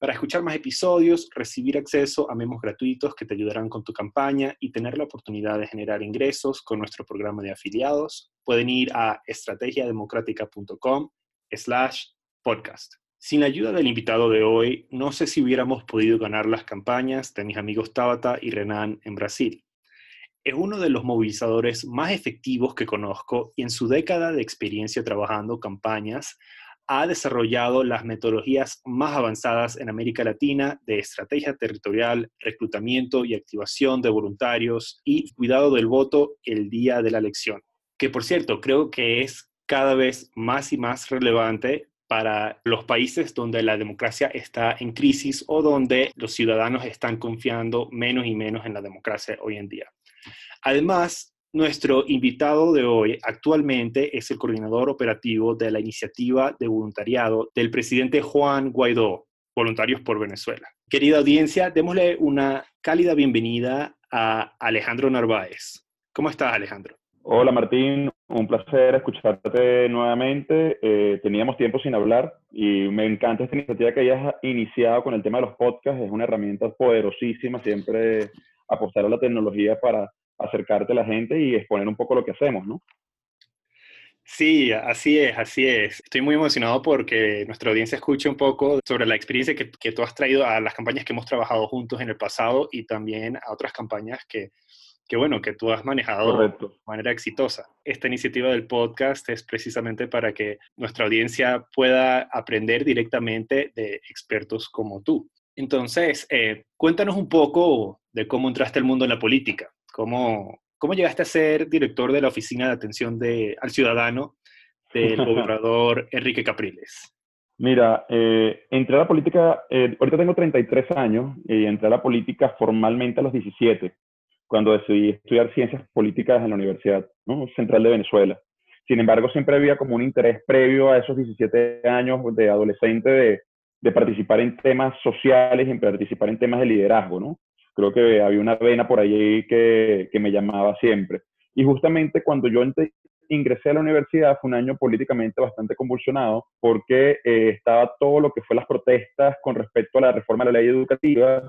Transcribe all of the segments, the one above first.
Para escuchar más episodios, recibir acceso a memos gratuitos que te ayudarán con tu campaña y tener la oportunidad de generar ingresos con nuestro programa de afiliados, pueden ir a estrategiademocrática.com slash podcast. Sin la ayuda del invitado de hoy, no sé si hubiéramos podido ganar las campañas de mis amigos Tabata y Renan en Brasil. Es uno de los movilizadores más efectivos que conozco y en su década de experiencia trabajando campañas ha desarrollado las metodologías más avanzadas en América Latina de estrategia territorial, reclutamiento y activación de voluntarios y cuidado del voto el día de la elección, que por cierto creo que es cada vez más y más relevante para los países donde la democracia está en crisis o donde los ciudadanos están confiando menos y menos en la democracia hoy en día. Además, nuestro invitado de hoy actualmente es el coordinador operativo de la iniciativa de voluntariado del presidente Juan Guaidó, Voluntarios por Venezuela. Querida audiencia, démosle una cálida bienvenida a Alejandro Narváez. ¿Cómo estás, Alejandro? Hola, Martín. Un placer escucharte nuevamente. Eh, teníamos tiempo sin hablar y me encanta esta iniciativa que hayas iniciado con el tema de los podcasts. Es una herramienta poderosísima siempre apostar a la tecnología para acercarte a la gente y exponer un poco lo que hacemos, ¿no? Sí, así es, así es. Estoy muy emocionado porque nuestra audiencia escuche un poco sobre la experiencia que, que, tú has traído a las campañas que hemos trabajado juntos en el pasado y también a otras campañas que, que bueno, que tú has manejado de manera exitosa. Esta iniciativa del podcast es precisamente para que nuestra audiencia pueda aprender directamente de expertos como tú. Entonces, eh, cuéntanos un poco de cómo entraste al mundo en la política. ¿Cómo, ¿Cómo llegaste a ser director de la Oficina de Atención de, al Ciudadano del gobernador Enrique Capriles? Mira, eh, entré a la política, eh, ahorita tengo 33 años y entré a la política formalmente a los 17, cuando decidí estudiar ciencias políticas en la Universidad Central de Venezuela. Sin embargo, siempre había como un interés previo a esos 17 años de adolescente de, de participar en temas sociales y en participar en temas de liderazgo, ¿no? Creo que había una vena por ahí que, que me llamaba siempre. Y justamente cuando yo ingresé a la universidad fue un año políticamente bastante convulsionado porque eh, estaba todo lo que fue las protestas con respecto a la reforma de la ley educativa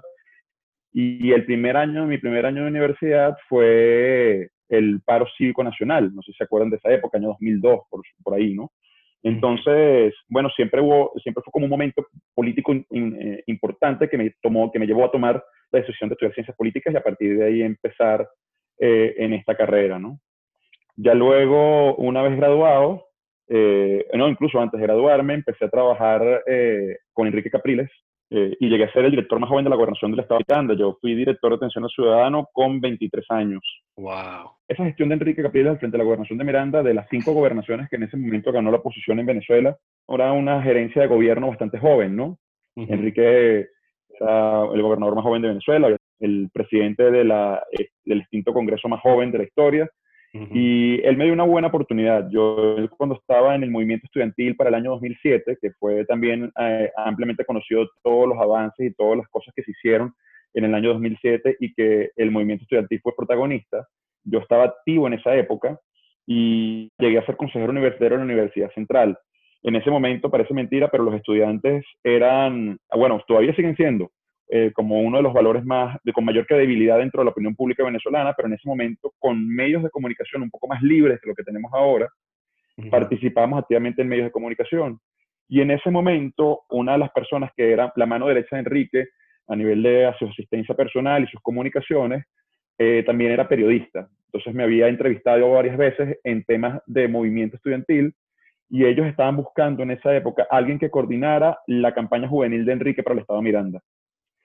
y el primer año, mi primer año de universidad fue el paro cívico nacional, no sé si se acuerdan de esa época, año 2002, por, por ahí, ¿no? Entonces, bueno, siempre, hubo, siempre fue como un momento político eh, importante que me, tomó, que me llevó a tomar la decisión de estudiar ciencias políticas y a partir de ahí empezar eh, en esta carrera, ¿no? Ya luego, una vez graduado, eh, no, incluso antes de graduarme, empecé a trabajar con Enrique Capriles, eh, y llegué a ser el director más joven de la gobernación del estado de Miranda. Yo fui director de atención al ciudadano con 23 años. Wow. Esa gestión de Enrique Capriles al frente de la gobernación de Miranda, de las cinco gobernaciones que en ese momento ganó la oposición en Venezuela, era una gerencia de gobierno bastante joven, ¿no? Enrique era el gobernador más joven de Venezuela, el presidente de la, eh, del extinto Congreso más joven de la historia, y él me dio una buena oportunidad. Yo cuando estaba en el movimiento estudiantil para el año 2007, que fue también eh, ampliamente conocido todos los avances y todas las cosas que se hicieron en el año 2007 y que el movimiento estudiantil fue protagonista, yo estaba activo en esa época y llegué a ser consejero universitario en la Universidad Central. En ese momento parece mentira, pero los estudiantes eran, bueno, todavía siguen siendo eh, como uno de los valores más, de, con mayor credibilidad dentro de la opinión pública venezolana, pero en ese momento con medios de comunicación un poco más libres que lo que tenemos ahora, participamos activamente en medios de comunicación. Y en ese momento, una de las personas que era la mano derecha de Enrique a nivel de su asistencia personal y sus comunicaciones, eh, también era periodista. Entonces me había entrevistado varias veces en temas de movimiento estudiantil y ellos estaban buscando en esa época alguien que coordinara la campaña juvenil de Enrique para el Estado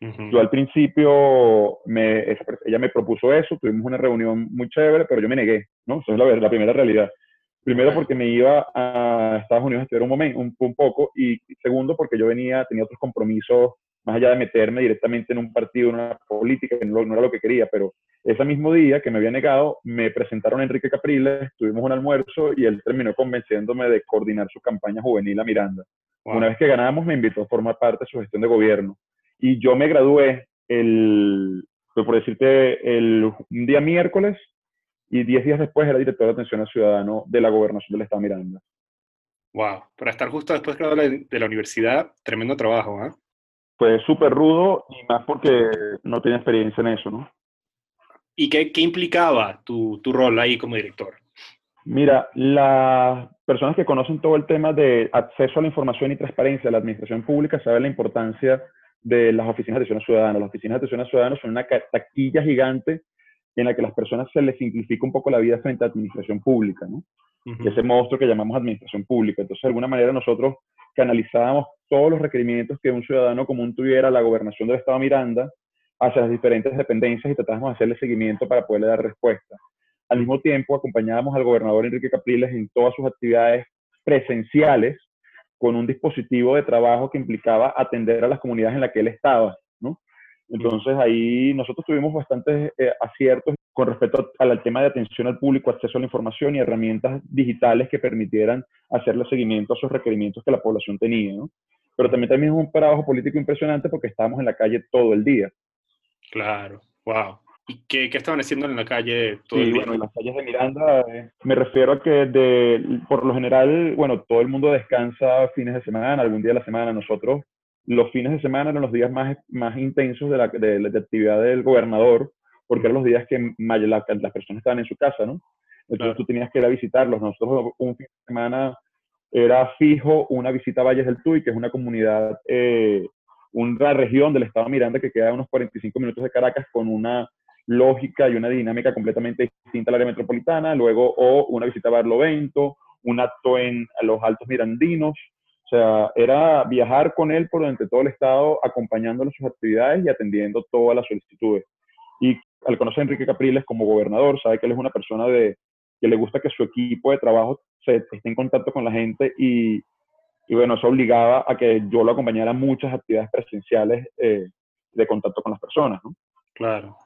Yo al principio, me, ella me propuso eso, tuvimos una reunión muy chévere, pero yo me negué, ¿no? Esa es la, la primera realidad. Primero porque me iba a Estados Unidos a estudiar un, momento, un, poco y segundo porque yo venía, tenía otros compromisos más allá de meterme directamente en un partido, en una política, que no, era lo que quería, pero ese mismo día que me había negado, me presentaron a Enrique Capriles, tuvimos un almuerzo y él terminó convenciéndome de coordinar su campaña juvenil a Miranda. Una vez que ganamos, me invitó a formar parte de su gestión de gobierno. Y yo me gradué el, por decirte, el, un día miércoles y diez días después era director de atención al ciudadano de la gobernación del Estado Miranda. Wow, para estar justo después de la universidad, tremendo trabajo, ¿ah? Fue súper rudo y más porque no tenía experiencia en eso, ¿no? ¿Y qué, qué implicaba tu, tu, rol ahí como director? Mira, las personas que conocen todo el tema de acceso a la información y transparencia de la administración pública saben la importancia de las oficinas de atención a ciudadanos. Las oficinas de atención a ciudadanos son una taquilla gigante en la que a las personas se les simplifica un poco la vida frente a la administración pública, ¿no? Ese monstruo que llamamos administración pública. Entonces, de alguna manera nosotros canalizábamos todos los requerimientos que un ciudadano común tuviera a la gobernación del Estado Miranda hacia las diferentes dependencias y tratábamos de hacerle seguimiento para poderle dar respuesta. Al mismo tiempo, acompañábamos al gobernador Enrique Capriles en todas sus actividades presenciales con un dispositivo de trabajo que implicaba atender a las comunidades en las que él estaba, ¿no? Entonces ahí nosotros tuvimos bastantes eh, aciertos con respecto al tema de atención al público, acceso a la información y herramientas digitales que permitieran hacerle seguimiento a esos requerimientos que la población tenía, ¿no? Pero también, también es un trabajo político impresionante porque estábamos en la calle todo el día. Claro, wow. ¿Y qué, qué, estaban haciendo en la calle todo el día? bueno, en las calles de Miranda eh, me refiero a que de, por lo general, bueno, todo el mundo descansa fines de semana, algún día de la semana. Nosotros los fines de semana eran los días más, más intensos de la, de, actividad del gobernador, porque eran los días que las personas estaban en su casa, ¿no? Entonces tú tenías que ir a visitarlos. Nosotros un fin de semana era fijo una visita a Valles del Tuy, que es una comunidad, eh, una región del estado de Miranda que queda a unos 45 minutos de Caracas con una lógica y una dinámica completamente distinta al área metropolitana. Luego, o una visita a Barlovento, un acto en los Altos Mirandinos, o sea, era viajar con él por durante todo el estado, acompañándolo en sus actividades y atendiendo todas las solicitudes. Y al conocer a Enrique Capriles como gobernador, sabe que él es una persona de, que le gusta que su equipo de trabajo se, esté en contacto con la gente y, y bueno, eso obligaba a que yo lo acompañara a muchas actividades presenciales eh, de contacto con las personas, ¿no? Claro.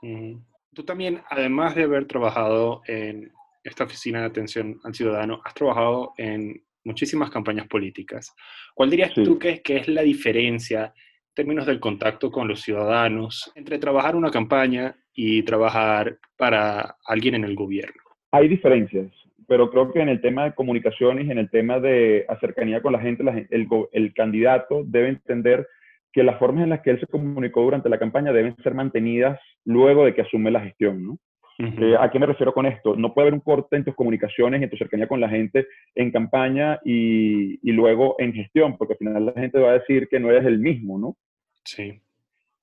Tú también, además de haber trabajado en esta oficina de atención al ciudadano, has trabajado en muchísimas campañas políticas. ¿Cuál dirías tú que es, que es la diferencia en términos del contacto con los ciudadanos entre trabajar una campaña y trabajar para alguien en el gobierno? Hay diferencias, pero creo que en el tema de comunicaciones y en el tema de cercanía con la gente, el, el candidato debe entender que las formas en las que él se comunicó durante la campaña deben ser mantenidas luego de que asume la gestión, ¿no? Eh, ¿A qué me refiero con esto? No puede haber un corte en tus comunicaciones, en tu cercanía con la gente en campaña y, y, luego en gestión, porque al final la gente va a decir que no eres el mismo, ¿no? Sí.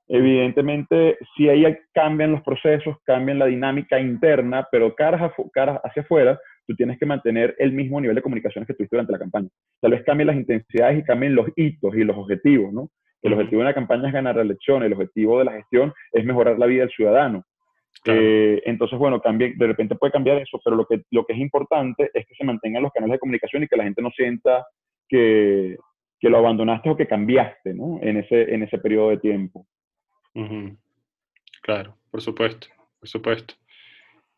Evidentemente, si ahí cambian los procesos, cambian la dinámica interna, pero caras, caras hacia afuera, tú tienes que mantener el mismo nivel de comunicaciones que tuviste durante la campaña. Tal vez cambien las intensidades y cambien los hitos y los objetivos, ¿no? El objetivo de una campaña es ganar la elección, el objetivo de la gestión es mejorar la vida del ciudadano. Eh, entonces, bueno, de repente puede cambiar eso, pero lo que, lo que es importante es que se mantengan los canales de comunicación y que la gente no sienta que, que lo abandonaste o que cambiaste ¿no? en, ese, en ese periodo de tiempo. Claro, por supuesto, por supuesto.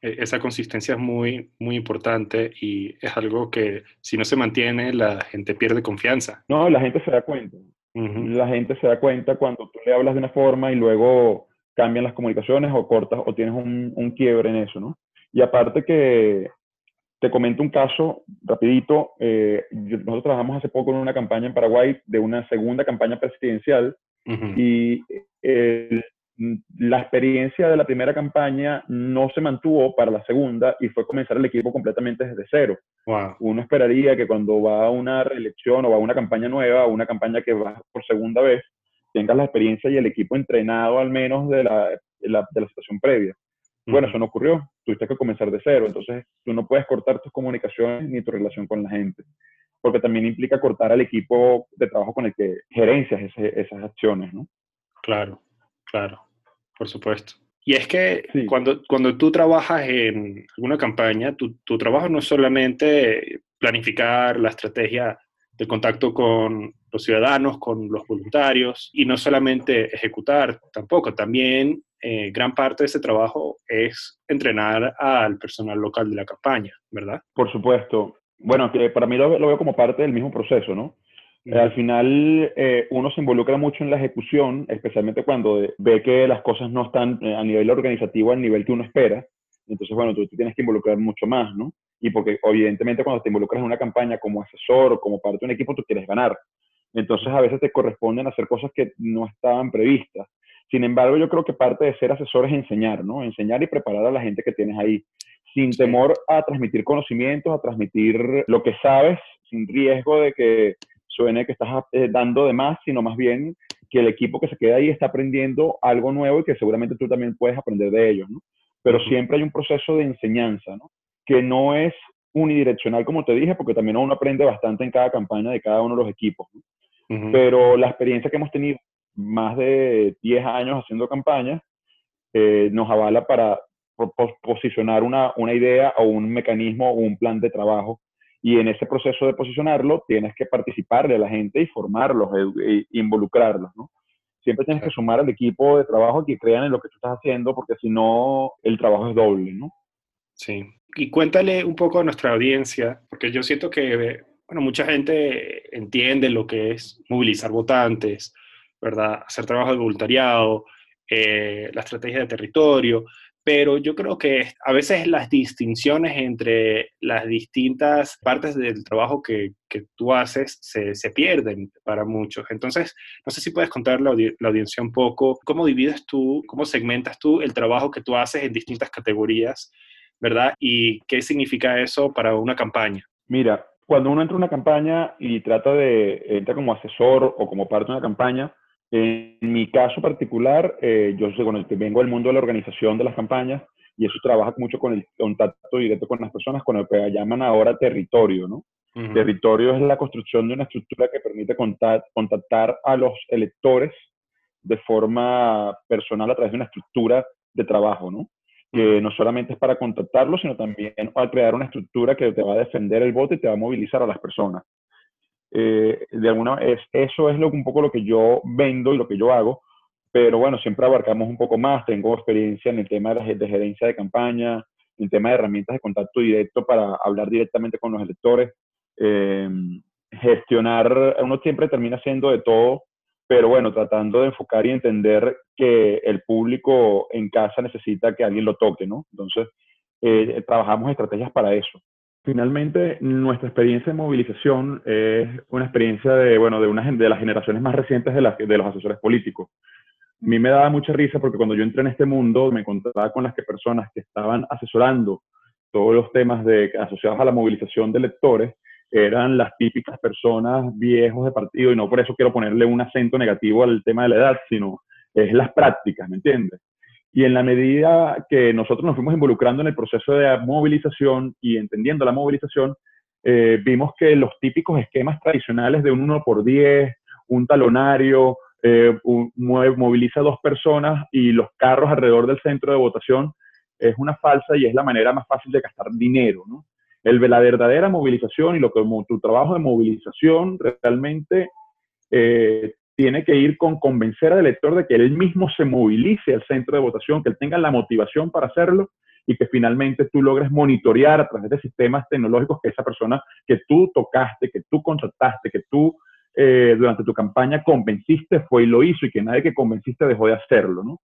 E, esa consistencia es muy, muy importante y es algo que si no se mantiene, la gente pierde confianza. No, la gente se da cuenta. La gente se da cuenta cuando tú le hablas de una forma y luego cambian las comunicaciones o cortas o tienes un, un quiebre en eso, ¿no? Y aparte que te comento un caso rapidito. Eh, nosotros trabajamos hace poco en una campaña en Paraguay de una segunda campaña presidencial y la experiencia de la primera campaña no se mantuvo para la segunda y fue comenzar el equipo completamente desde cero. Uno esperaría que cuando va a una reelección o va a una campaña nueva, una campaña que va por segunda vez, tengas la experiencia y el equipo entrenado al menos de la, de la, situación previa. Bueno, eso no ocurrió, tuviste que comenzar de cero, entonces tú no puedes cortar tus comunicaciones ni tu relación con la gente, porque también implica cortar al equipo de trabajo con el que gerencias esas acciones, ¿no? Claro, claro, por supuesto. Y es que cuando, cuando tú trabajas en alguna campaña, tu, tu trabajo no es solamente planificar la estrategia de contacto con los ciudadanos, con los voluntarios, y no solamente ejecutar tampoco, también eh, gran parte de ese trabajo es entrenar al personal local de la campaña, ¿verdad? Por supuesto. Bueno, que para mí lo, veo como parte del mismo proceso, ¿no? Eh, al final eh, uno se involucra mucho en la ejecución, especialmente cuando ve que las cosas no están a nivel organizativo al nivel que uno espera. Entonces, bueno, tú, tú tienes que involucrar mucho más, ¿no? Y porque evidentemente cuando te involucras en una campaña como asesor o como parte de un equipo, tú quieres ganar. Entonces a veces te corresponden hacer cosas que no estaban previstas. Sin embargo, yo creo que parte de ser asesor es enseñar, ¿no? Enseñar y preparar a la gente que tienes ahí, sin temor a transmitir conocimientos, a transmitir lo que sabes, sin riesgo de que suene que estás eh, dando de más, sino más bien que el equipo que se queda ahí está aprendiendo algo nuevo y que seguramente tú también puedes aprender de ellos, ¿no? Pero siempre hay un proceso de enseñanza, ¿no? Que no es unidireccional, como te dije, porque también uno aprende bastante en cada campaña de cada uno de los equipos. Pero la experiencia que hemos tenido más de 10 años haciendo campañas, eh, nos avala para posicionar una, una, idea o un mecanismo o un plan de trabajo. Y en ese proceso de posicionarlo, tienes que participarle a la gente y formarlos, e, involucrarlos, ¿no? Siempre tienes que sumar al equipo de trabajo que crean en lo que tú estás haciendo, porque si no, el trabajo es doble, ¿no? Sí. Y cuéntale un poco a nuestra audiencia, porque yo siento que, bueno, mucha gente entiende lo que es movilizar votantes, ¿verdad? Hacer trabajo de voluntariado, eh, la estrategia de territorio, pero yo creo que a veces las distinciones entre las distintas partes del trabajo que, que tú haces se, se, pierden para muchos. Entonces, no sé si puedes contar la, la, audiencia un poco cómo divides tú, cómo segmentas tú el trabajo que tú haces en distintas categorías, ¿verdad? Y qué significa eso para una campaña. Mira, cuando uno entra en una campaña y trata de, entra como asesor o como parte de una campaña, en mi caso particular, eh, yo soy el que vengo del mundo de la organización de las campañas y eso trabaja mucho con el contacto directo con las personas, con lo que llaman ahora territorio, ¿no? Territorio es la construcción de una estructura que permite contactar a los electores de forma personal a través de una estructura de trabajo, ¿no? Que no solamente es para contactarlos, sino también para crear una estructura que te va a defender el voto y te va a movilizar a las personas. Eh, de alguna es, eso es un poco lo que yo vendo y lo que yo hago, pero bueno, siempre abarcamos un poco más. Tengo experiencia en el tema de gerencia de campaña, en el tema de herramientas de contacto directo para hablar directamente con los electores. Eh, gestionar, uno siempre termina haciendo de todo, pero bueno, tratando de enfocar y entender que el público en casa necesita que alguien lo toque, ¿no? Entonces, eh, trabajamos estrategias para eso. Finalmente, nuestra experiencia de movilización es una experiencia de, bueno, de, una, de las generaciones más recientes de, los asesores políticos. A mí me daba mucha risa porque cuando yo entré en este mundo me encontraba con las personas que estaban asesorando todos los temas asociados a la movilización de electores eran las típicas personas viejos de partido y no por eso quiero ponerle un acento negativo al tema de la edad, sino es las prácticas, ¿me entiendes? Y en la medida que nosotros nos fuimos involucrando en el proceso de movilización y entendiendo la movilización, eh, vimos que los típicos esquemas tradicionales de un 1 por 10, un talonario, eh, moviliza a dos personas y los carros alrededor del centro de votación es una falsa y es la manera más fácil de gastar dinero. ¿no? El, la verdadera movilización y lo que tu trabajo de movilización realmente eh, tiene que ir con convencer al elector de que él mismo se movilice al centro de votación, que él tenga la motivación para hacerlo y que finalmente tú logres monitorear a través de sistemas tecnológicos que esa persona que tú tocaste, que tú contrataste, que tú eh, durante tu campaña convenciste fue y lo hizo y que nadie que convenciste dejó de hacerlo, ¿no?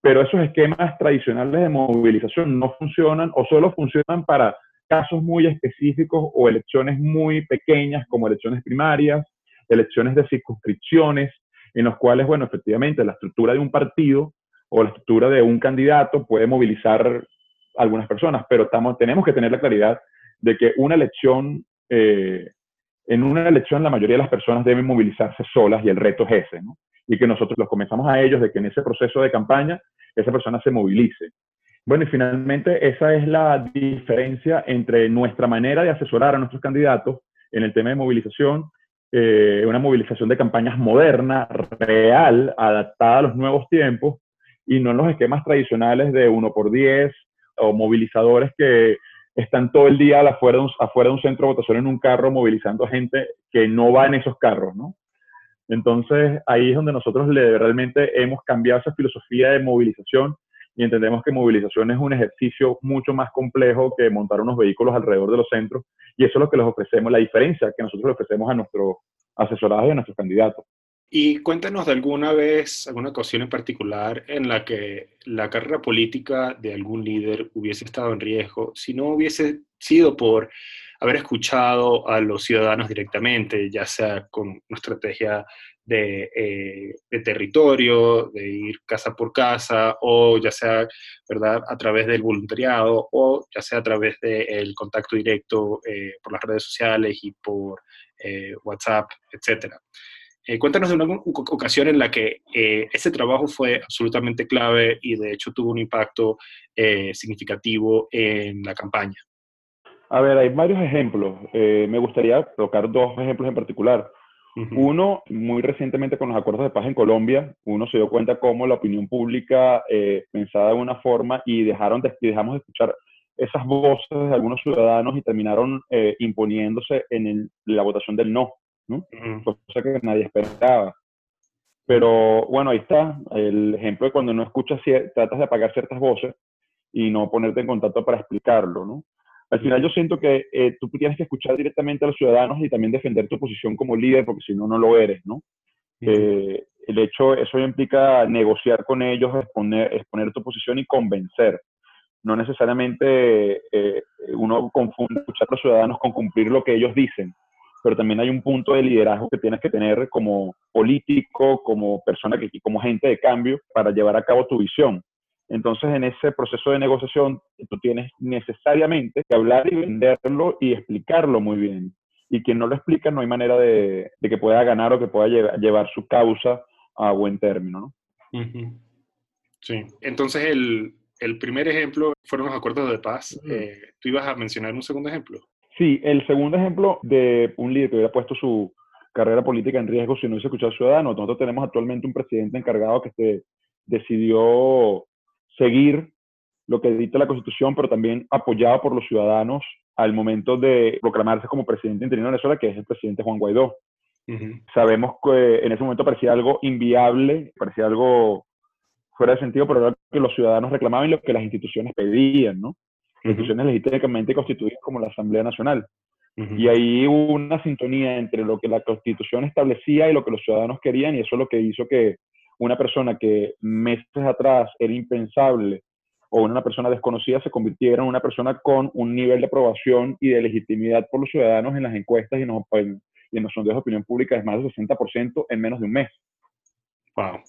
Pero esos esquemas tradicionales de movilización no funcionan o solo funcionan para casos muy específicos o elecciones muy pequeñas como elecciones primarias elecciones de circunscripciones, en los cuales, bueno, efectivamente, la estructura de un partido o la estructura de un candidato puede movilizar algunas personas, pero estamos, tenemos que tener la claridad de que una elección, eh, en una elección la mayoría de las personas deben movilizarse solas y el reto es ese, ¿no? Y que nosotros los comenzamos a ellos de que en ese proceso de campaña esa persona se movilice. Bueno, y finalmente esa es la diferencia entre nuestra manera de asesorar a nuestros candidatos en el tema de movilización eh, una movilización de campañas moderna, real, adaptada a los nuevos tiempos y no en los esquemas tradicionales de uno por 10 o movilizadores que están todo el día afuera de, un, afuera de un centro de votación en un carro movilizando gente que no va en esos carros, ¿no? Entonces, ahí es donde nosotros realmente hemos cambiado esa filosofía de movilización y entendemos que movilización es un ejercicio mucho más complejo que montar unos vehículos alrededor de los centros y eso es lo que les ofrecemos, la diferencia que nosotros le ofrecemos a nuestros asesorados y a nuestros candidatos. Y cuéntanos de alguna vez, alguna ocasión en particular en la que la carrera política de algún líder hubiese estado en riesgo, si no hubiese sido por haber escuchado a los ciudadanos directamente, ya sea con una estrategia de, eh, territorio, de ir casa por casa, o ya sea ¿verdad? a través del voluntariado, o ya sea a través del contacto directo eh, por las redes sociales y por eh, WhatsApp. Eh, cuéntanos de una ocasión en la que ese trabajo fue absolutamente clave y de hecho tuvo un impacto significativo en la campaña. A ver, hay varios ejemplos. me gustaría tocar dos ejemplos en particular. Uno, muy recientemente con los acuerdos de paz en Colombia, uno se dio cuenta cómo la opinión pública pensaba de una forma y, dejaron y dejamos de escuchar esas voces de algunos ciudadanos y terminaron imponiéndose en la votación del no. ¿no? Cosa que nadie esperaba. Pero bueno, ahí está el ejemplo de cuando no escuchas, tratas de apagar ciertas voces y no ponerte en contacto para explicarlo, ¿no? Al final yo siento que eh, tú tienes que escuchar directamente a los ciudadanos y también defender tu posición como líder, porque si no, no lo eres, ¿no? Eh, el hecho, eso implica negociar con ellos, exponer, exponer tu posición y convencer. No necesariamente eh, uno confunde escuchar a los ciudadanos con cumplir lo que ellos dicen pero también hay un punto de liderazgo que tienes que tener como político, como persona, que, como gente de cambio para llevar a cabo tu visión. Entonces, en ese proceso de negociación, tú tienes necesariamente que hablar y venderlo y explicarlo muy bien. Y quien no lo explica, no hay manera de, que pueda ganar o que pueda llevar, su causa a buen término. ¿no? Sí. Entonces, el, primer ejemplo fueron los acuerdos de paz. Eh, ¿Tú ibas a mencionar un segundo ejemplo? Sí, el segundo ejemplo de un líder que hubiera puesto su carrera política en riesgo si no hubiese escuchado al ciudadano. Nosotros tenemos actualmente un presidente encargado que se decidió seguir lo que dicta la Constitución, pero también apoyado por los ciudadanos al momento de proclamarse como presidente interino de Venezuela, que es el presidente Juan Guaidó. Sabemos que en ese momento parecía algo inviable, parecía algo fuera de sentido, pero era lo que los ciudadanos reclamaban y lo que las instituciones pedían, ¿no? instituciones legítimamente constituidas como la Asamblea Nacional. Y ahí hubo una sintonía entre lo que la Constitución establecía y lo que los ciudadanos querían, y eso es lo que hizo que una persona que meses atrás era impensable o una persona desconocida se convirtiera en una persona con un nivel de aprobación y de legitimidad por los ciudadanos en las encuestas y en los, y en los sondeos de opinión pública de más del 60% en menos de un mes. Wow.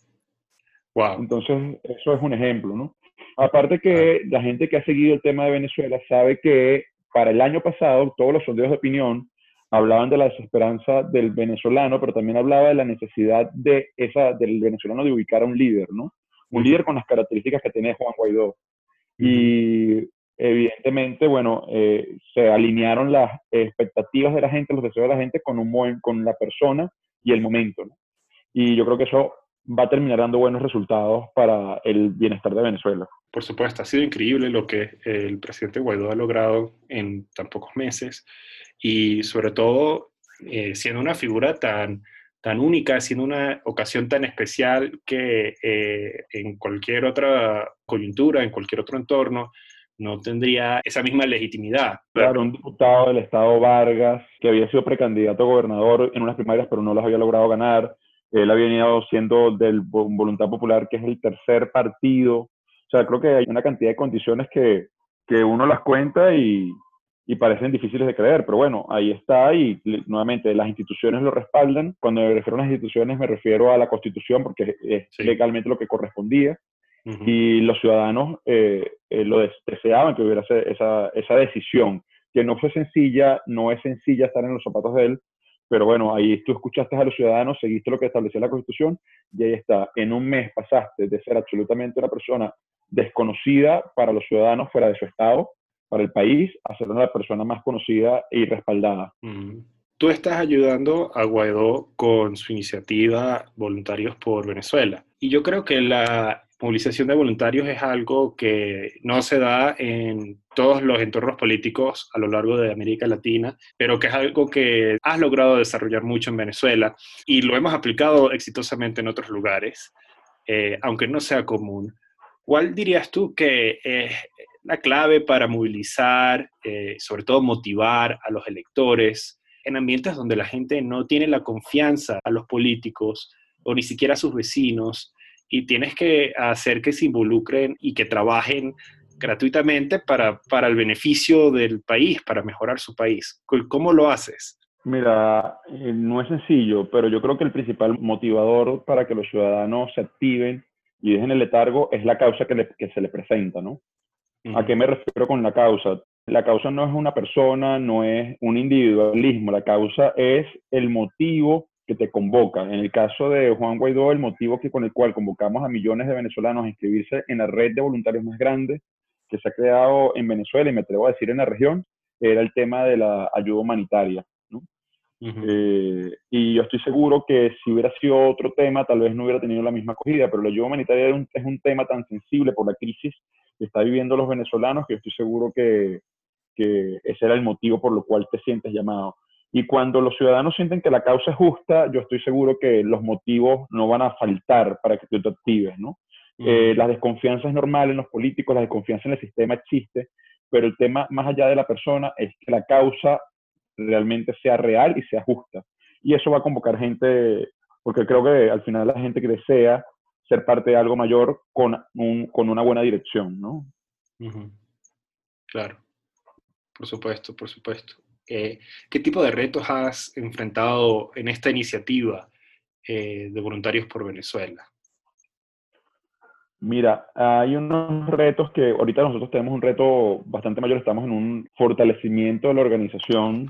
Wow. Entonces, eso es un ejemplo, ¿no? Aparte que la gente que ha seguido el tema de Venezuela sabe que para el año pasado todos los sondeos de opinión hablaban de la desesperanza del venezolano, pero también hablaba de la necesidad de esa, del venezolano de ubicar a un líder, ¿no? Un líder con las características que tiene Juan Guaidó. Y evidentemente, bueno, eh, se alinearon las expectativas de la gente, los deseos de la gente con, un buen, con la persona y el momento, ¿no? Y yo creo que eso va a terminar dando buenos resultados para el bienestar de Venezuela. Por supuesto, ha sido increíble lo que el presidente Guaidó ha logrado en tan pocos meses y sobre todo eh, siendo una figura tan, tan única, siendo una ocasión tan especial que eh, en cualquier otra coyuntura, en cualquier otro entorno, no tendría esa misma legitimidad. Claro, un diputado del Estado Vargas, que había sido precandidato a gobernador en unas primarias, pero no las había logrado ganar él ha venido siendo del Voluntad Popular, que es el tercer partido. O sea, creo que hay una cantidad de condiciones que, que uno las cuenta y, y, parecen difíciles de creer, pero bueno, ahí está y nuevamente las instituciones lo respaldan. Cuando me refiero a las instituciones me refiero a la Constitución porque es legalmente lo que correspondía y los ciudadanos eh, eh, lo deseaban que hubiera esa, esa decisión, que no fue sencilla, no es sencilla estar en los zapatos de él, pero bueno, ahí tú escuchaste a los ciudadanos, seguiste lo que establecía la Constitución y ahí está. En un mes pasaste de ser absolutamente una persona desconocida para los ciudadanos fuera de su estado, para el país, a ser una persona más conocida y respaldada. Tú estás ayudando a Guaidó con su iniciativa Voluntarios por Venezuela. Y yo creo que la, movilización de voluntarios es algo que no se da en todos los entornos políticos a lo largo de América Latina, pero que es algo que has logrado desarrollar mucho en Venezuela y lo hemos aplicado exitosamente en otros lugares, eh, aunque no sea común. ¿Cuál dirías tú que es la clave para movilizar, eh, sobre todo motivar a los electores en ambientes donde la gente no tiene la confianza a los políticos o ni siquiera a sus vecinos? Y tienes que hacer que se involucren y que trabajen gratuitamente para, para el beneficio del país, para mejorar su país. ¿Cómo lo haces? Mira, eh, no es sencillo, pero yo creo que el principal motivador para que los ciudadanos se activen y dejen el letargo es la causa que, que se le presenta, ¿no? ¿A qué me refiero con la causa? La causa no es una persona, no es un individualismo, la causa es el motivo que te convoca. En el caso de Juan Guaidó, el motivo que con el cual convocamos a millones de venezolanos a inscribirse en la red de voluntarios más grande que se ha creado en Venezuela y me atrevo a decir en la región, era el tema de la ayuda humanitaria. Eh, y yo estoy seguro que si hubiera sido otro tema, tal vez no hubiera tenido la misma acogida, pero la ayuda humanitaria es un, tema tan sensible por la crisis que está viviendo los venezolanos que estoy seguro que, que ese era el motivo por lo cual te sientes llamado. Y cuando los ciudadanos sienten que la causa es justa, yo estoy seguro que los motivos no van a faltar para que tú te actives, ¿no? Eh, la desconfianza es normal en los políticos, la desconfianza en el sistema existe, pero el tema más allá de la persona es que la causa realmente sea real y sea justa. Y eso va a convocar gente, porque creo que al final la gente que desea ser parte de algo mayor con, un, con una buena dirección, ¿no? Claro, por supuesto, por supuesto. Eh, ¿Qué tipo de retos has enfrentado en esta iniciativa eh, de Voluntarios por Venezuela? Mira, hay unos retos que ahorita nosotros tenemos un reto bastante mayor, estamos en un fortalecimiento de la organización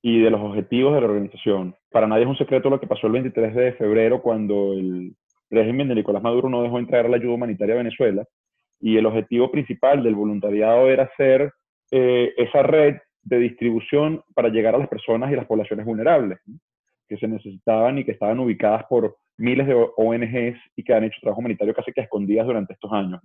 y de los objetivos de la organización. Para nadie es un secreto lo que pasó el 23 de febrero cuando el régimen de Nicolás Maduro no dejó entrar la ayuda humanitaria a Venezuela y el objetivo principal del voluntariado era hacer eh, esa red de distribución para llegar a las personas y las poblaciones vulnerables, que se necesitaban y que estaban ubicadas por miles de ONGs y que han hecho trabajo humanitario casi que escondidas durante estos años.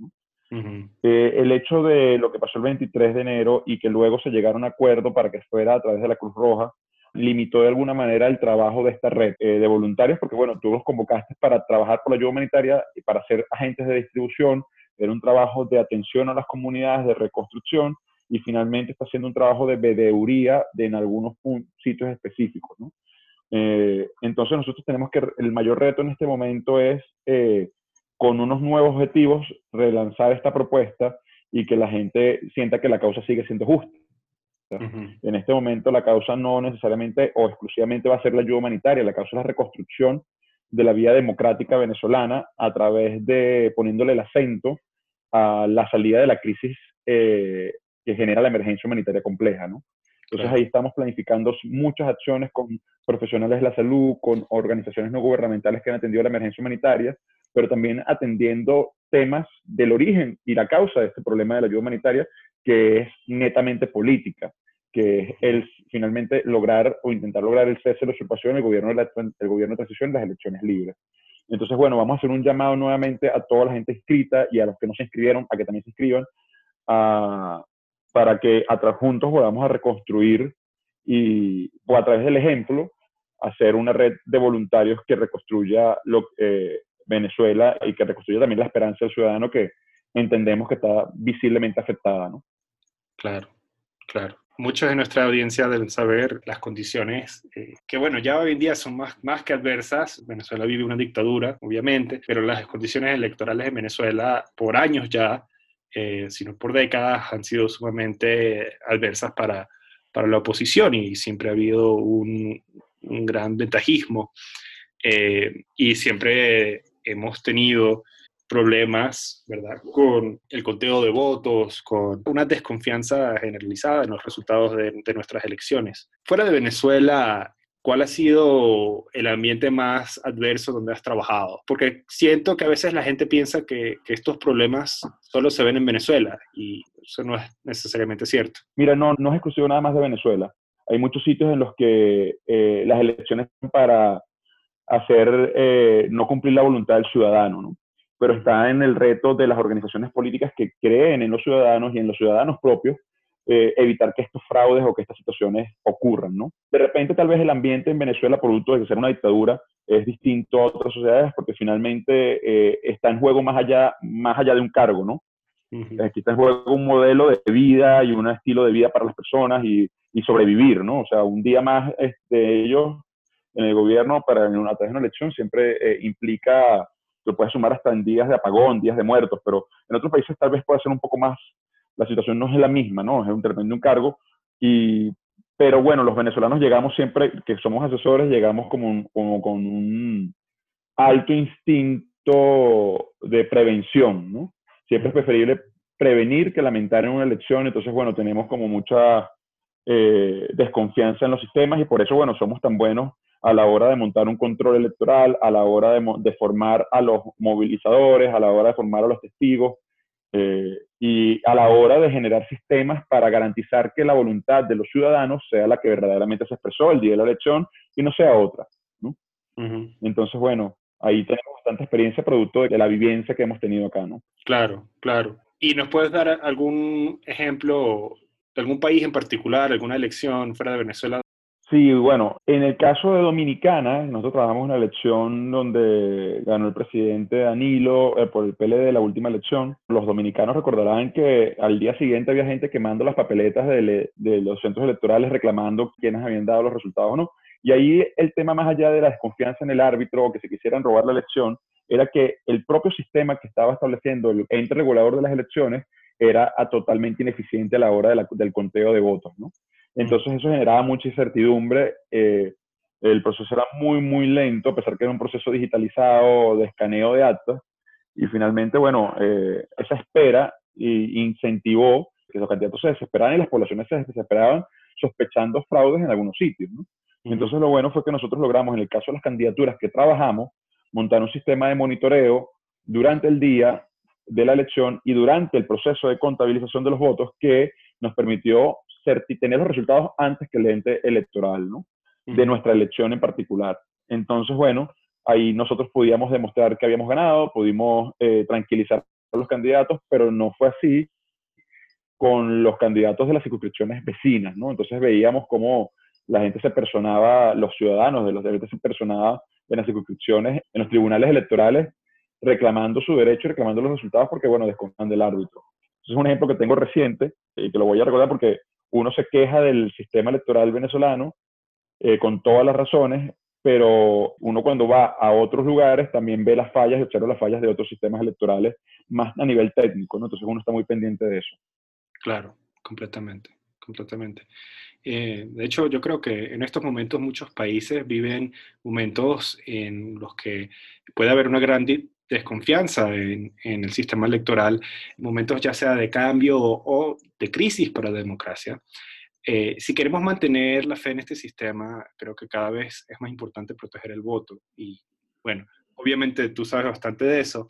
Eh, el hecho de lo que pasó el 23 de enero y que luego se llegara a un acuerdo para que fuera a través de la Cruz Roja, limitó de alguna manera el trabajo de esta red eh, de voluntarios, porque bueno, tú los convocaste para trabajar por la ayuda humanitaria y para ser agentes de distribución, era un trabajo de atención a las comunidades, de reconstrucción, y finalmente está haciendo un trabajo de bedeuría de en algunos sitios específicos. ¿no? Eh, entonces nosotros tenemos que, el mayor reto en este momento es, eh, con unos nuevos objetivos, relanzar esta propuesta y que la gente sienta que la causa sigue siendo justa. En este momento la causa no necesariamente o exclusivamente va a ser la ayuda humanitaria, la causa es la reconstrucción de la vía democrática venezolana a través de poniéndole el acento a la salida de la crisis eh, que genera la emergencia humanitaria compleja, ¿no? Entonces ahí estamos planificando muchas acciones con profesionales de la salud, con organizaciones no gubernamentales que han atendido la emergencia humanitaria, pero también atendiendo temas del origen y la causa de este problema de la ayuda humanitaria, que es netamente política, que es el finalmente lograr o intentar lograr el cese de la usurpación del gobierno de, la, el gobierno de transición en las elecciones libres. Entonces, bueno, vamos a hacer un llamado nuevamente a toda la gente inscrita y a los que no se inscribieron a que también se inscriban a, para que juntos podamos a reconstruir y, o a través del ejemplo, hacer una red de voluntarios que reconstruya eh, Venezuela y que reconstruya también la esperanza del ciudadano que entendemos que está visiblemente afectada, ¿no? Claro, claro. Muchos de nuestra audiencia deben saber las condiciones eh, que, bueno, ya hoy en día son más, más que adversas. Venezuela vive una dictadura, obviamente, pero las condiciones electorales en Venezuela por años ya eh, sino por décadas, han sido sumamente adversas para, para la oposición y siempre ha habido un, un gran ventajismo eh, y siempre hemos tenido problemas, ¿verdad?, con el conteo de votos, con una desconfianza generalizada en los resultados de, de nuestras elecciones. Fuera de Venezuela, ¿cuál ha sido el ambiente más adverso donde has trabajado? Porque siento que a veces la gente piensa que, estos problemas solo se ven en Venezuela y eso no es necesariamente cierto. Mira, no, no es exclusivo nada más de Venezuela. Hay muchos sitios en los que eh, las elecciones para hacer, eh, no cumplir la voluntad del ciudadano, ¿no? pero está en el reto de las organizaciones políticas que creen en los ciudadanos y en los ciudadanos propios eh, evitar que estos fraudes o que estas situaciones ocurran, ¿no? De repente tal vez el ambiente en Venezuela, producto de ser una dictadura, es distinto a otras sociedades porque finalmente eh, está en juego más allá, más allá de un cargo, ¿no? Aquí está en juego un modelo de vida y un estilo de vida para las personas y, y sobrevivir, ¿no? O sea, un día más de este, ellos en el gobierno para en una, una elección siempre eh, implica, lo puedes sumar hasta en días de apagón, días de muertos, pero en otros países tal vez puede ser un poco más, la situación no es la misma, ¿no? Es un tremendo encargo, y, pero bueno, los venezolanos llegamos siempre, que somos asesores, llegamos como, como con un alto instinto de prevención, ¿no? Siempre es preferible prevenir que lamentar en una elección, entonces bueno, tenemos como mucha eh, desconfianza en los sistemas y por eso, bueno, somos tan buenos a la hora de montar un control electoral, a la hora de, formar a los movilizadores, a la hora de formar a los testigos eh, y a la hora de generar sistemas para garantizar que la voluntad de los ciudadanos sea la que verdaderamente se expresó el día de la elección y no sea otra. ¿no? Entonces, bueno, ahí tenemos bastante experiencia producto de la vivencia que hemos tenido acá, ¿no? Claro, claro. ¿Y nos puedes dar algún ejemplo de algún país en particular, alguna elección fuera de Venezuela Sí, bueno, en el caso de Dominicana, nosotros trabajamos una elección donde ganó el presidente Danilo eh, por el PLD de la última elección. Los dominicanos recordarán que al día siguiente había gente quemando las papeletas de, los centros electorales reclamando quiénes habían dado los resultados o no. Y ahí el tema más allá de la desconfianza en el árbitro o que se quisieran robar la elección, era que el propio sistema que estaba estableciendo el ente regulador de las elecciones era totalmente ineficiente a la hora del conteo de votos, ¿no? Entonces eso generaba mucha incertidumbre. Eh, el proceso era muy, muy lento, a pesar que era un proceso digitalizado de escaneo de actas. Y finalmente, bueno, eh, esa espera incentivó que los candidatos se desesperaran y las poblaciones se desesperaban sospechando fraudes en algunos sitios. ¿no? Entonces lo bueno fue que nosotros logramos, en el caso de las candidaturas que trabajamos, montar un sistema de monitoreo durante el día de la elección y durante el proceso de contabilización de los votos que nos permitió tener los resultados antes que el ente electoral, ¿no? De nuestra elección en particular. Entonces, bueno, ahí nosotros podíamos demostrar que habíamos ganado, pudimos eh, tranquilizar a los candidatos, pero no fue así con los candidatos de las circunscripciones vecinas, ¿no? Entonces veíamos cómo la gente se personaba, los ciudadanos de los derechos se personaba en las circunscripciones, en los tribunales electorales, reclamando su derecho y reclamando los resultados porque, bueno, desconfían del árbitro. Entonces, es un ejemplo que tengo reciente y que lo voy a recordar porque uno se queja del sistema electoral venezolano eh, con todas las razones, pero uno cuando va a otros lugares también ve las fallas y observa las fallas de otros sistemas electorales más a nivel técnico, ¿no? Entonces uno está muy pendiente de eso. Claro, completamente, completamente. Eh, de hecho, yo creo que en estos momentos muchos países viven momentos en los que puede haber una gran desconfianza en, el sistema electoral, momentos ya sea de cambio o, de crisis para la democracia. Eh, si queremos mantener la fe en este sistema, creo que cada vez es más importante proteger el voto. Y bueno, obviamente tú sabes bastante de eso.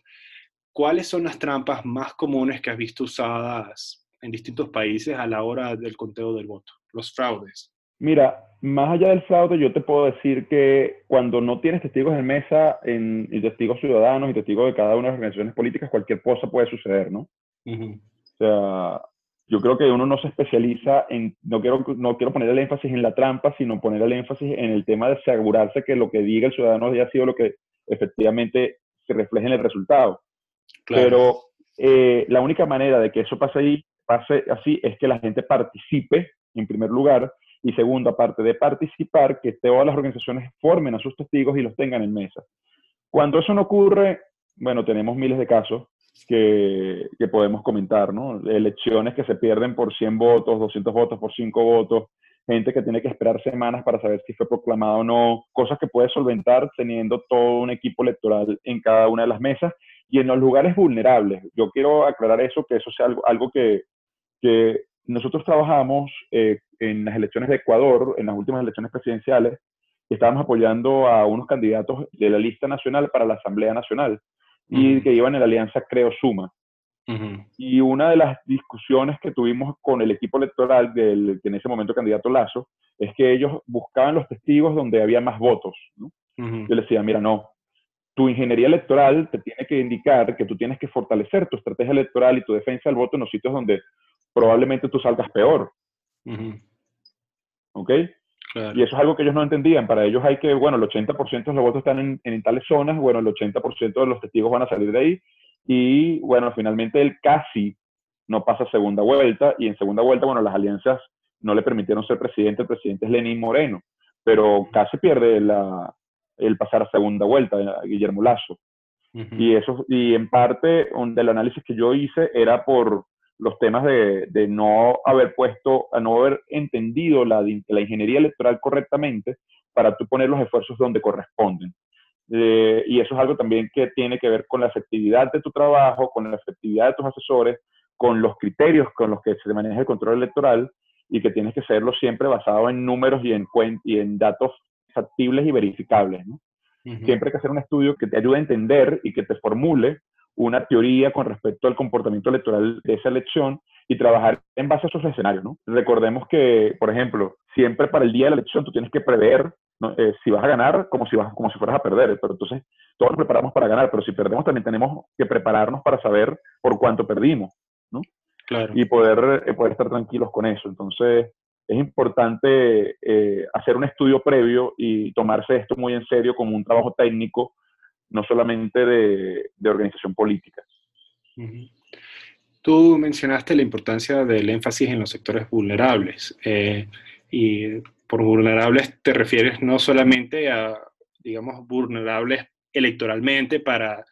¿Cuáles son las trampas más comunes que has visto usadas en distintos países a la hora del conteo del voto? Los fraudes. Mira, más allá del fraude, yo te puedo decir que cuando no tienes testigos en mesa, en, y testigos ciudadanos y testigos de cada una de las organizaciones políticas, cualquier cosa puede suceder, ¿no? O sea, yo creo que uno no se especializa en, no quiero, no quiero poner el énfasis en la trampa, sino poner el énfasis en el tema de asegurarse que lo que diga el ciudadano haya sido lo que efectivamente se refleje en el resultado. Pero eh, la única manera de que eso pase, ahí, pase así es que la gente participe, en primer lugar, y segundo, aparte de participar, que todas las organizaciones formen a sus testigos y los tengan en mesa. Cuando eso no ocurre, bueno, tenemos miles de casos que, que, podemos comentar, ¿no? Elecciones que se pierden por 100 votos, 200 votos por 5 votos, gente que tiene que esperar semanas para saber si fue proclamado o no, cosas que puede solventar teniendo todo un equipo electoral en cada una de las mesas y en los lugares vulnerables. Yo quiero aclarar eso, que eso sea algo, algo que, que nosotros trabajamos eh, en las elecciones de Ecuador, en las últimas elecciones presidenciales, estábamos apoyando a unos candidatos de la lista nacional para la Asamblea Nacional y que iban en la alianza Creo Suma. Y una de las discusiones que tuvimos con el equipo electoral del que en ese momento candidato Lazo es que ellos buscaban los testigos donde había más votos. Yo les decía, mira, no, tu ingeniería electoral te tiene que indicar que tú tienes que fortalecer tu estrategia electoral y tu defensa del voto en los sitios donde probablemente tú salgas peor. ¿Ok? Y eso es algo que ellos no entendían. Para ellos hay que, bueno, el 80% de los votos están en, en, tales zonas, bueno, el 80% de los testigos van a salir de ahí. Y bueno, finalmente el casi no pasa segunda vuelta. Y en segunda vuelta, bueno, las alianzas no le permitieron ser presidente. El presidente es Lenín Moreno. Pero casi pierde la, el pasar a segunda vuelta, a Guillermo Lazo. Y eso, y en parte del análisis que yo hice era por los temas de, de, no haber puesto, a no haber entendido la, la, ingeniería electoral correctamente para tú poner los esfuerzos donde corresponden. Eh, y eso es algo también que tiene que ver con la efectividad de tu trabajo, con la efectividad de tus asesores, con los criterios con los que se maneja el control electoral y que tienes que serlo siempre basado en números y en, y en datos factibles y verificables. ¿no? Siempre hay que hacer un estudio que te ayude a entender y que te formule una teoría con respecto al comportamiento electoral de esa elección y trabajar en base a esos escenarios. ¿no? Recordemos que, por ejemplo, siempre para el día de la elección tú tienes que prever eh, si vas a ganar como si, vas, como si fueras a perder. Pero entonces todos nos preparamos para ganar, pero si perdemos también tenemos que prepararnos para saber por cuánto perdimos. ¿no? Claro. Y poder, eh, poder estar tranquilos con eso. Entonces, es importante eh, hacer un estudio previo y tomarse esto muy en serio como un trabajo técnico no solamente de, organización política. Tú mencionaste la importancia del énfasis en los sectores vulnerables. Eh, y por vulnerables te refieres no solamente a, digamos, vulnerables electoralmente para,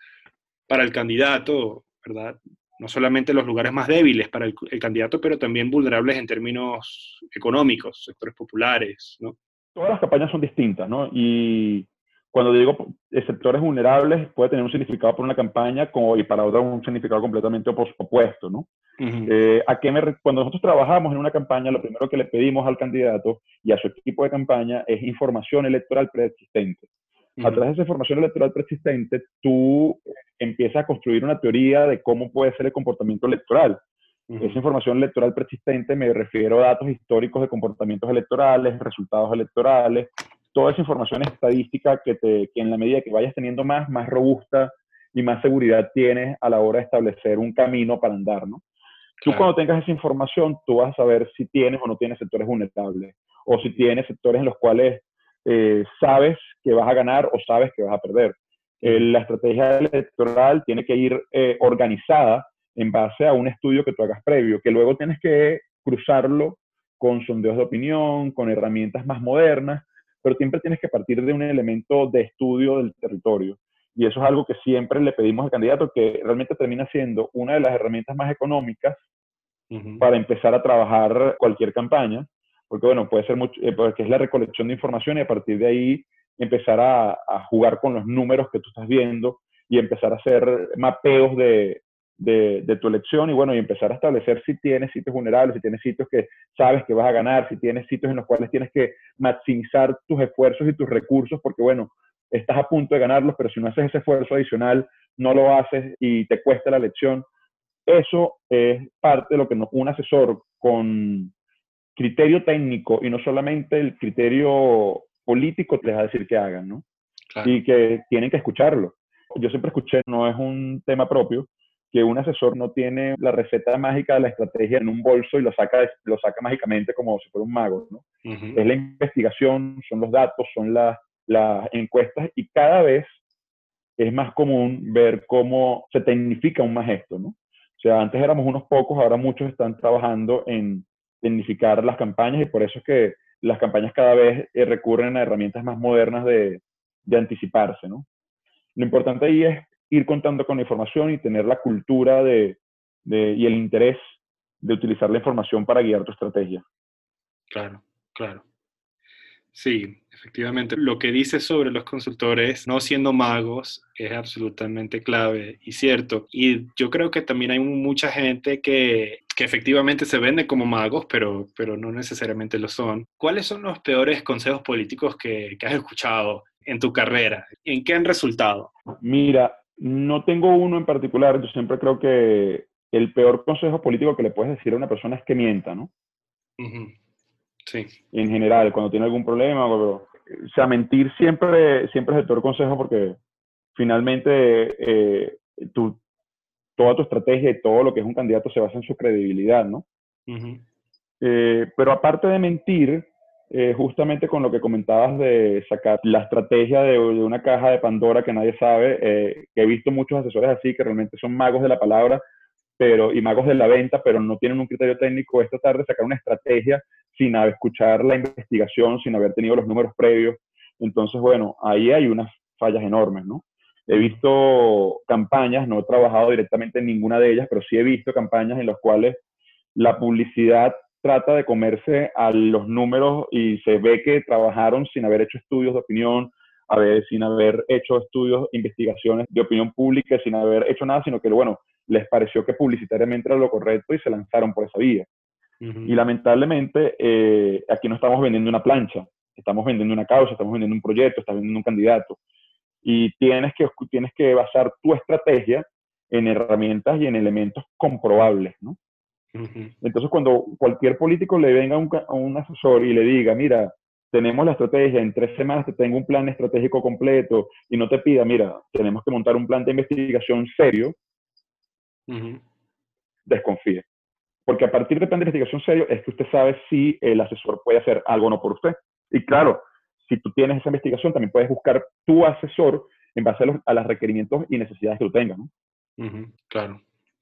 para el candidato, ¿verdad? No solamente los lugares más débiles para el, el, candidato, pero también vulnerables en términos económicos, sectores populares, ¿no? Todas las campañas son distintas, ¿no? Y cuando digo sectores vulnerables, puede tener un significado por una campaña como, y para otra un significado completamente opuesto, ¿no? Eh, ¿a qué me, cuando nosotros trabajamos en una campaña, lo primero que le pedimos al candidato y a su equipo de campaña es información electoral preexistente. A través de esa información electoral preexistente, tú empiezas a construir una teoría de cómo puede ser el comportamiento electoral. Esa información electoral preexistente me refiero a datos históricos de comportamientos electorales, resultados electorales, toda esa información estadística que, te, que en la medida que vayas teniendo más, más robusta y más seguridad tienes a la hora de establecer un camino para andar, ¿no? Tú cuando tengas esa información, tú vas a saber si tienes o no tienes sectores vulnerables, o si tienes sectores en los cuales eh, sabes que vas a ganar o sabes que vas a perder. Eh, la estrategia electoral tiene que ir eh, organizada en base a un estudio que tú hagas previo, que luego tienes que cruzarlo con sondeos de opinión, con herramientas más modernas, pero siempre tienes que partir de un elemento de estudio del territorio. Y eso es algo que siempre le pedimos al candidato, que realmente termina siendo una de las herramientas más económicas para empezar a trabajar cualquier campaña, porque bueno, puede ser mucho, eh, porque es la recolección de información y a partir de ahí empezar a, a, jugar con los números que tú estás viendo y empezar a hacer mapeos de, de, tu elección y bueno, y empezar a establecer si tienes sitios vulnerables, si tienes sitios que sabes que vas a ganar, si tienes sitios en los cuales tienes que maximizar tus esfuerzos y tus recursos, porque bueno, estás a punto de ganarlos, pero si no haces ese esfuerzo adicional, no lo haces y te cuesta la elección. Eso es parte de lo que un asesor con criterio técnico y no solamente el criterio político les va a decir que hagan, ¿no? Y que tienen que escucharlo. Yo siempre escuché, no es un tema propio, que un asesor no tiene la receta mágica de la estrategia en un bolso y lo saca, lo saca mágicamente como si fuera un mago, ¿no? Es la investigación, son los datos, son las, las encuestas y cada vez es más común ver cómo se tecnifica un más esto, ¿no? O sea, antes éramos unos pocos, ahora muchos están trabajando en tecnificar las campañas y por eso es que las campañas cada vez eh, recurren a herramientas más modernas de, de anticiparse, ¿no? Lo importante ahí es ir contando con la información y tener la cultura de, y el interés de utilizar la información para guiar tu estrategia. Claro, claro. Sí, efectivamente. Lo que dices sobre los consultores no siendo magos es absolutamente clave y cierto. Y yo creo que también hay mucha gente que, que efectivamente se vende como magos, pero, pero no necesariamente lo son. ¿Cuáles son los peores consejos políticos que, que has escuchado en tu carrera? ¿En qué han resultado? Mira, no tengo uno en particular, yo siempre creo que el peor consejo político que le puedes decir a una persona es que mienta, ¿no? Sí. En general, cuando tiene algún problema, o sea, mentir siempre, siempre es el peor consejo porque finalmente eh, tu, toda tu estrategia y todo lo que es un candidato se basa en su credibilidad, ¿no? Eh, pero aparte de mentir, eh, justamente con lo que comentabas de sacar la estrategia de, una caja de Pandora que nadie sabe, eh, que he visto muchos asesores así que realmente son magos de la palabra pero, y magos de la venta, pero no tienen un criterio técnico, es tratar de sacar una estrategia sin escuchar la investigación, sin haber tenido los números previos. Entonces, bueno, ahí hay unas fallas enormes, ¿no? He visto campañas, no he trabajado directamente en ninguna de ellas, pero sí he visto campañas en las cuales la publicidad trata de comerse a los números y se ve que trabajaron sin haber hecho estudios de opinión, a ver, sin haber hecho estudios, investigaciones de opinión pública, sin haber hecho nada, sino que, bueno, les pareció que publicitariamente era lo correcto y se lanzaron por esa vía. Y lamentablemente, eh, aquí no estamos vendiendo una plancha, estamos vendiendo una causa, estamos vendiendo un proyecto, estamos vendiendo un candidato. Y tienes que, tienes que basar tu estrategia en herramientas y en elementos comprobables, ¿no? Entonces, cuando cualquier político le venga a un, asesor y le diga, mira, tenemos la estrategia, en tres semanas te tengo un plan estratégico completo y no te pida, mira, tenemos que montar un plan de investigación serio, desconfíe. Porque a partir del plan de investigación serio es que usted sabe si el asesor puede hacer algo o no por usted. Y claro, si tú tienes esa investigación, también puedes buscar tu asesor en base a los, requerimientos y necesidades que tú tengas. ¿no? Claro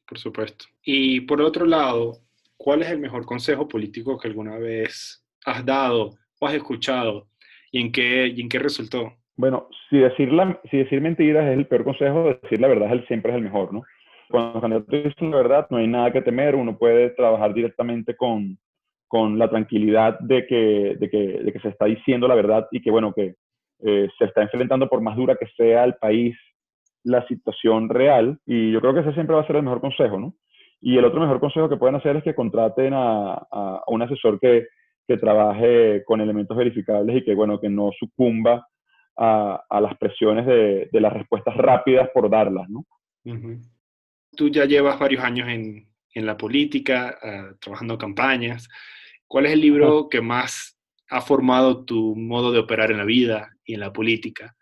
por supuesto. Y por otro lado, ¿cuál es el mejor consejo político que alguna vez has dado o has escuchado y en qué, y en qué resultó? Bueno, si decir, la, si decir mentiras es el peor consejo, decir la verdad es siempre es el mejor, ¿no? Cuando los candidatos dicen la verdad, no hay nada que temer, uno puede trabajar directamente con, con la tranquilidad de que, de, que, de que, se está diciendo la verdad y que, bueno, que eh, se está enfrentando por más dura que sea el país la situación real y yo creo que ese siempre va a ser el mejor consejo, ¿no? Y el otro mejor consejo que pueden hacer es que contraten a, un asesor que, que, trabaje con elementos verificables y que, bueno, que no sucumba a, a las presiones de, de, las respuestas rápidas por darlas, ¿no? Tú ya llevas varios años en, en la política, uh, trabajando campañas. ¿Cuál es el libro que más ha formado tu modo de operar en la vida y en la política?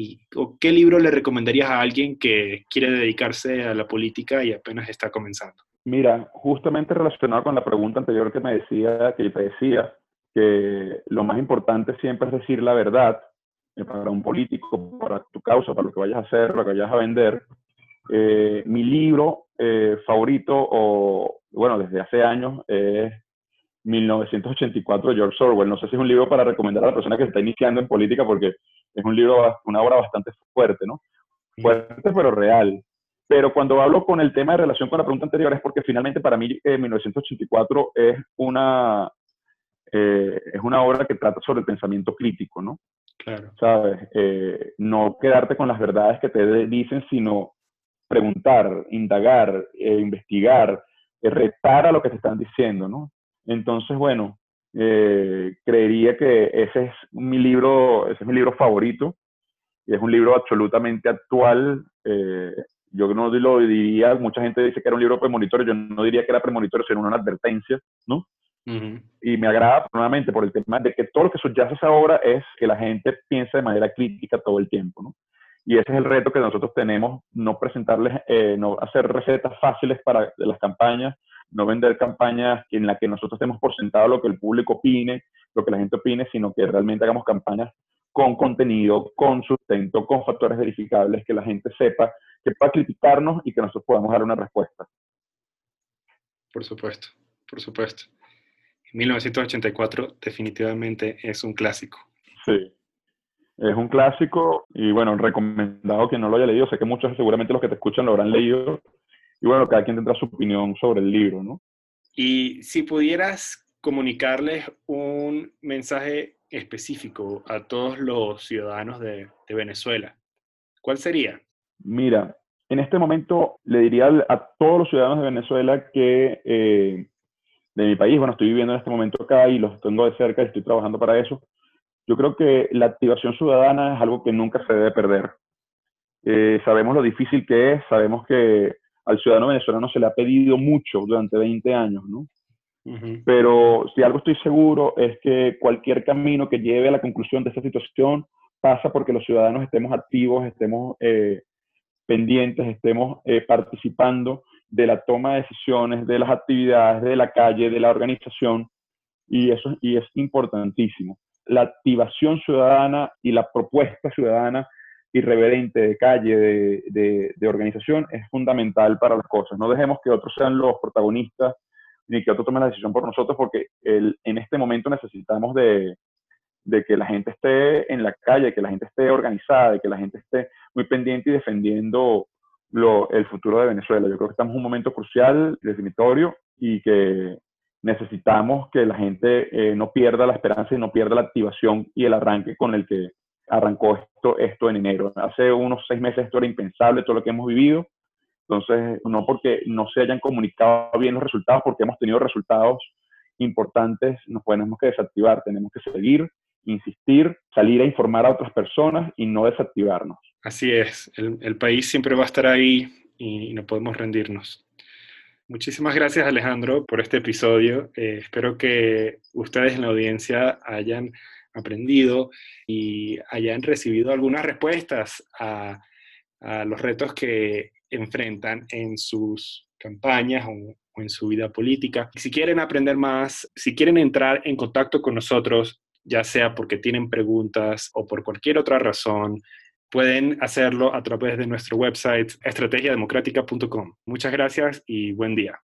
¿Y qué libro le recomendarías a alguien que quiere dedicarse a la política y apenas está comenzando? Mira, justamente relacionado con la pregunta anterior que me decía, que te decía, que lo más importante siempre es decir la verdad eh, para un político, para tu causa, para lo que vayas a hacer, lo que vayas a vender. Eh, mi libro eh, favorito, o bueno, desde hace años, es 1984 de George Orwell. No sé si es un libro para recomendar a la persona que se está iniciando en política porque es un libro, una obra bastante fuerte, ¿no? Fuerte pero real. Pero cuando hablo con el tema de relación con la pregunta anterior es porque finalmente para mí 1984 eh, es una, eh, es una obra que trata sobre el pensamiento crítico, ¿no? Claro. ¿Sabes? Eh, no quedarte con las verdades que te dicen, sino preguntar, indagar, investigar, retar a lo que te están diciendo, ¿no? Entonces, bueno, eh, creería que ese es mi libro, ese es mi libro favorito. Y es un libro absolutamente actual. Eh, yo no lo diría, mucha gente dice que era un libro premonitorio, yo no diría que era premonitorio, sino una advertencia, ¿no? Y me agrada nuevamente por el tema de que todo lo que subyace a esa obra es que la gente piense de manera crítica todo el tiempo, ¿no? Y ese es el reto que nosotros tenemos, no presentarles, eh, no hacer recetas fáciles para las campañas, no vender campañas en las que nosotros estemos por sentado lo que el público opine, lo que la gente opine, sino que realmente hagamos campañas con contenido, con sustento, con factores verificables, que la gente sepa que pueda criticarnos y que nosotros podamos dar una respuesta. Por supuesto, por supuesto. 1984 definitivamente es un clásico. Sí, es un clásico y bueno, recomendado que no lo haya leído. Sé que muchos seguramente los que te escuchan lo habrán leído y bueno, cada quien tendrá su opinión sobre el libro, ¿no? Y si pudieras comunicarles un mensaje específico a todos los ciudadanos de, Venezuela, ¿cuál sería? Mira, en este momento le diría a todos los ciudadanos de Venezuela que eh, de mi país, bueno, estoy viviendo en este momento acá y los tengo de cerca y estoy trabajando para eso. Yo creo que la activación ciudadana es algo que nunca se debe perder. Eh, sabemos lo difícil que es, sabemos que al ciudadano venezolano se le ha pedido mucho durante 20 años, ¿no? Pero si algo estoy seguro es que cualquier camino que lleve a la conclusión de esta situación pasa porque los ciudadanos estemos activos, estemos eh, pendientes, estemos eh, participando de la toma de decisiones, de las actividades, de la calle, de la organización, y eso y es importantísimo. La activación ciudadana y la propuesta ciudadana irreverente de calle, de, de, organización, es fundamental para las cosas. No dejemos que otros sean los protagonistas ni que otros tomen la decisión por nosotros, porque el, en este momento necesitamos de, de que la gente esté en la calle, que la gente esté organizada, de que la gente esté muy pendiente y defendiendo lo, el futuro de Venezuela. Yo creo que estamos en un momento crucial, definitorio, y que necesitamos que la gente eh, no pierda la esperanza y no pierda la activación y el arranque con el que arrancó esto, esto en enero. Hace unos seis meses esto era impensable, todo lo que hemos vivido. Entonces, no porque no se hayan comunicado bien los resultados, porque hemos tenido resultados importantes, nos tenemos que desactivar, tenemos que seguir, insistir, salir a informar a otras personas y no desactivarnos. Así es, el, el país siempre va a estar ahí y no podemos rendirnos. Muchísimas gracias Alejandro por este episodio. Eh, espero que ustedes en la audiencia hayan aprendido y hayan recibido algunas respuestas a, los retos que enfrentan en sus campañas o, en su vida política. si quieren aprender más, si quieren entrar en contacto con nosotros, ya sea porque tienen preguntas o por cualquier otra razón, pueden hacerlo a través de nuestro website estrategiademocrática.com. Muchas gracias y buen día.